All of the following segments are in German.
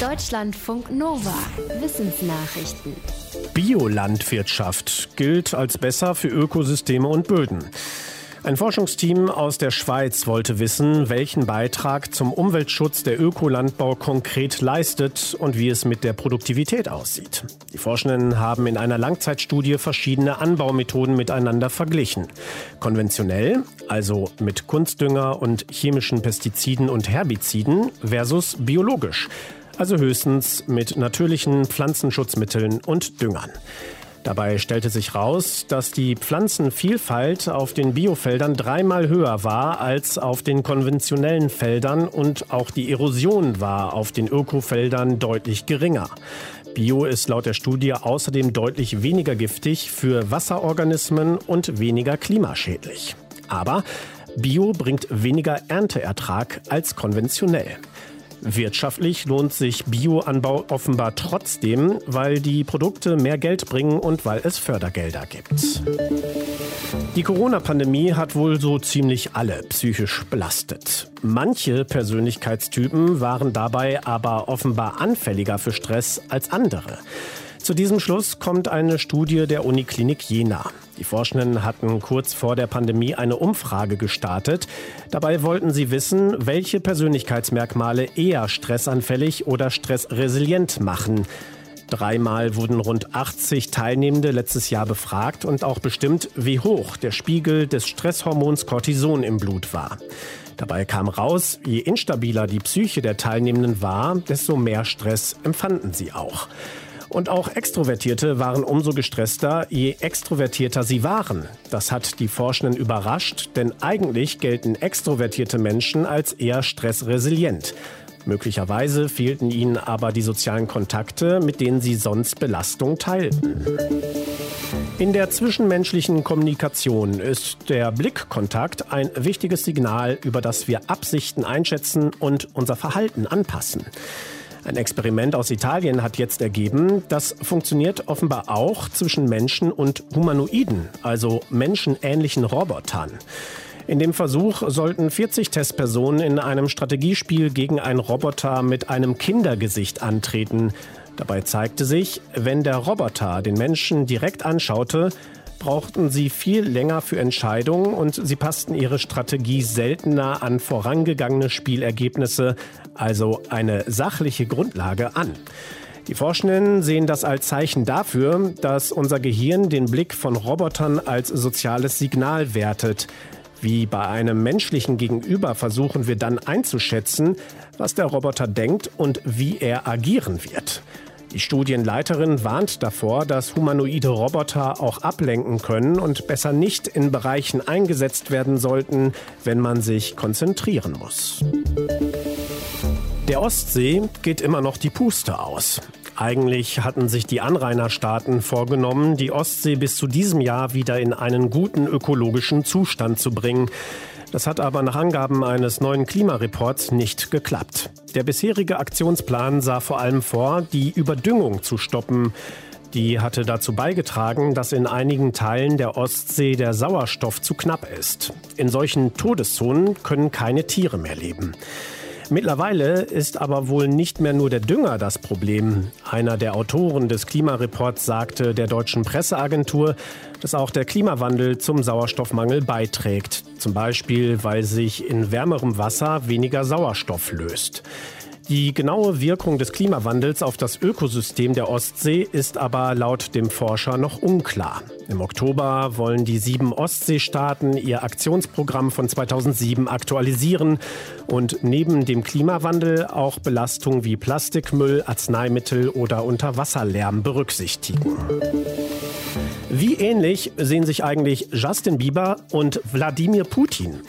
Deutschlandfunk Nova. Wissensnachrichten. Biolandwirtschaft gilt als besser für Ökosysteme und Böden. Ein Forschungsteam aus der Schweiz wollte wissen, welchen Beitrag zum Umweltschutz der Ökolandbau konkret leistet und wie es mit der Produktivität aussieht. Die Forschenden haben in einer Langzeitstudie verschiedene Anbaumethoden miteinander verglichen. Konventionell, also mit Kunstdünger und chemischen Pestiziden und Herbiziden, versus biologisch, also höchstens mit natürlichen Pflanzenschutzmitteln und Düngern. Dabei stellte sich raus, dass die Pflanzenvielfalt auf den Biofeldern dreimal höher war als auf den konventionellen Feldern und auch die Erosion war auf den Ökofeldern deutlich geringer. Bio ist laut der Studie außerdem deutlich weniger giftig für Wasserorganismen und weniger klimaschädlich. Aber Bio bringt weniger Ernteertrag als konventionell. Wirtschaftlich lohnt sich Bioanbau offenbar trotzdem, weil die Produkte mehr Geld bringen und weil es Fördergelder gibt. Die Corona-Pandemie hat wohl so ziemlich alle psychisch belastet. Manche Persönlichkeitstypen waren dabei aber offenbar anfälliger für Stress als andere. Zu diesem Schluss kommt eine Studie der Uniklinik Jena. Die Forschenden hatten kurz vor der Pandemie eine Umfrage gestartet. Dabei wollten sie wissen, welche Persönlichkeitsmerkmale eher stressanfällig oder stressresilient machen. Dreimal wurden rund 80 Teilnehmende letztes Jahr befragt und auch bestimmt, wie hoch der Spiegel des Stresshormons Cortison im Blut war. Dabei kam raus, je instabiler die Psyche der Teilnehmenden war, desto mehr Stress empfanden sie auch. Und auch Extrovertierte waren umso gestresster, je extrovertierter sie waren. Das hat die Forschenden überrascht, denn eigentlich gelten extrovertierte Menschen als eher stressresilient. Möglicherweise fehlten ihnen aber die sozialen Kontakte, mit denen sie sonst Belastung teilten. In der zwischenmenschlichen Kommunikation ist der Blickkontakt ein wichtiges Signal, über das wir Absichten einschätzen und unser Verhalten anpassen. Ein Experiment aus Italien hat jetzt ergeben, das funktioniert offenbar auch zwischen Menschen und Humanoiden, also menschenähnlichen Robotern. In dem Versuch sollten 40 Testpersonen in einem Strategiespiel gegen einen Roboter mit einem Kindergesicht antreten. Dabei zeigte sich, wenn der Roboter den Menschen direkt anschaute, brauchten sie viel länger für Entscheidungen und sie passten ihre Strategie seltener an vorangegangene Spielergebnisse, also eine sachliche Grundlage an. Die Forschenden sehen das als Zeichen dafür, dass unser Gehirn den Blick von Robotern als soziales Signal wertet. Wie bei einem menschlichen Gegenüber versuchen wir dann einzuschätzen, was der Roboter denkt und wie er agieren wird. Die Studienleiterin warnt davor, dass humanoide Roboter auch ablenken können und besser nicht in Bereichen eingesetzt werden sollten, wenn man sich konzentrieren muss. Der Ostsee geht immer noch die Puste aus. Eigentlich hatten sich die Anrainerstaaten vorgenommen, die Ostsee bis zu diesem Jahr wieder in einen guten ökologischen Zustand zu bringen. Das hat aber nach Angaben eines neuen Klimareports nicht geklappt. Der bisherige Aktionsplan sah vor allem vor, die Überdüngung zu stoppen. Die hatte dazu beigetragen, dass in einigen Teilen der Ostsee der Sauerstoff zu knapp ist. In solchen Todeszonen können keine Tiere mehr leben. Mittlerweile ist aber wohl nicht mehr nur der Dünger das Problem. Einer der Autoren des Klimareports sagte der deutschen Presseagentur, dass auch der Klimawandel zum Sauerstoffmangel beiträgt. Zum Beispiel, weil sich in wärmerem Wasser weniger Sauerstoff löst. Die genaue Wirkung des Klimawandels auf das Ökosystem der Ostsee ist aber laut dem Forscher noch unklar. Im Oktober wollen die sieben Ostseestaaten ihr Aktionsprogramm von 2007 aktualisieren und neben dem Klimawandel auch Belastungen wie Plastikmüll, Arzneimittel oder Unterwasserlärm berücksichtigen. Wie ähnlich sehen sich eigentlich Justin Bieber und Wladimir Putin?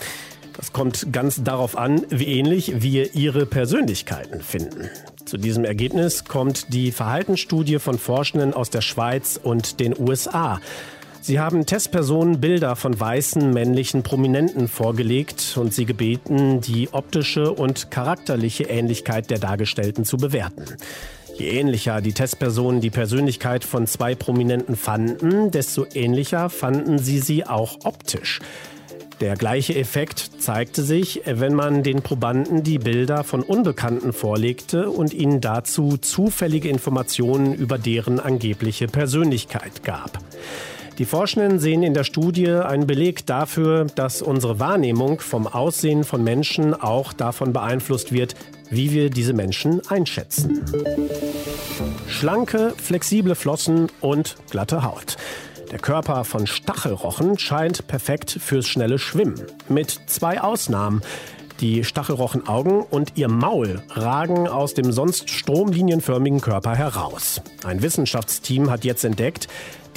Das kommt ganz darauf an, wie ähnlich wir ihre Persönlichkeiten finden. Zu diesem Ergebnis kommt die Verhaltensstudie von Forschenden aus der Schweiz und den USA. Sie haben Testpersonen Bilder von weißen männlichen Prominenten vorgelegt und sie gebeten, die optische und charakterliche Ähnlichkeit der Dargestellten zu bewerten. Je ähnlicher die Testpersonen die Persönlichkeit von zwei Prominenten fanden, desto ähnlicher fanden sie sie auch optisch. Der gleiche Effekt zeigte sich, wenn man den Probanden die Bilder von Unbekannten vorlegte und ihnen dazu zufällige Informationen über deren angebliche Persönlichkeit gab. Die Forschenden sehen in der Studie einen Beleg dafür, dass unsere Wahrnehmung vom Aussehen von Menschen auch davon beeinflusst wird, wie wir diese Menschen einschätzen. Schlanke, flexible Flossen und glatte Haut. Der Körper von Stachelrochen scheint perfekt fürs schnelle Schwimmen. Mit zwei Ausnahmen. Die Stachelrochenaugen und ihr Maul ragen aus dem sonst stromlinienförmigen Körper heraus. Ein Wissenschaftsteam hat jetzt entdeckt,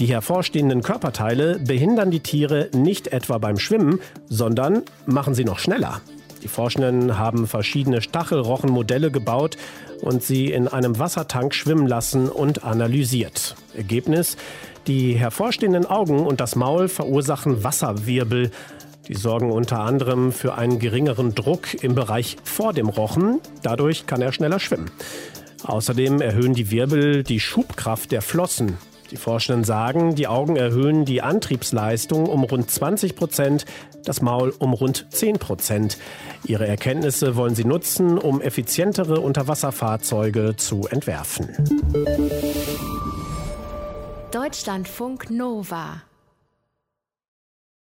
die hervorstehenden Körperteile behindern die Tiere nicht etwa beim Schwimmen, sondern machen sie noch schneller. Die Forschenden haben verschiedene Stachelrochenmodelle gebaut und sie in einem Wassertank schwimmen lassen und analysiert. Ergebnis: Die hervorstehenden Augen und das Maul verursachen Wasserwirbel. Die sorgen unter anderem für einen geringeren Druck im Bereich vor dem Rochen. Dadurch kann er schneller schwimmen. Außerdem erhöhen die Wirbel die Schubkraft der Flossen. Die Forschenden sagen, die Augen erhöhen die Antriebsleistung um rund 20 Prozent, das Maul um rund 10 Prozent. Ihre Erkenntnisse wollen sie nutzen, um effizientere Unterwasserfahrzeuge zu entwerfen. Deutschlandfunk Nova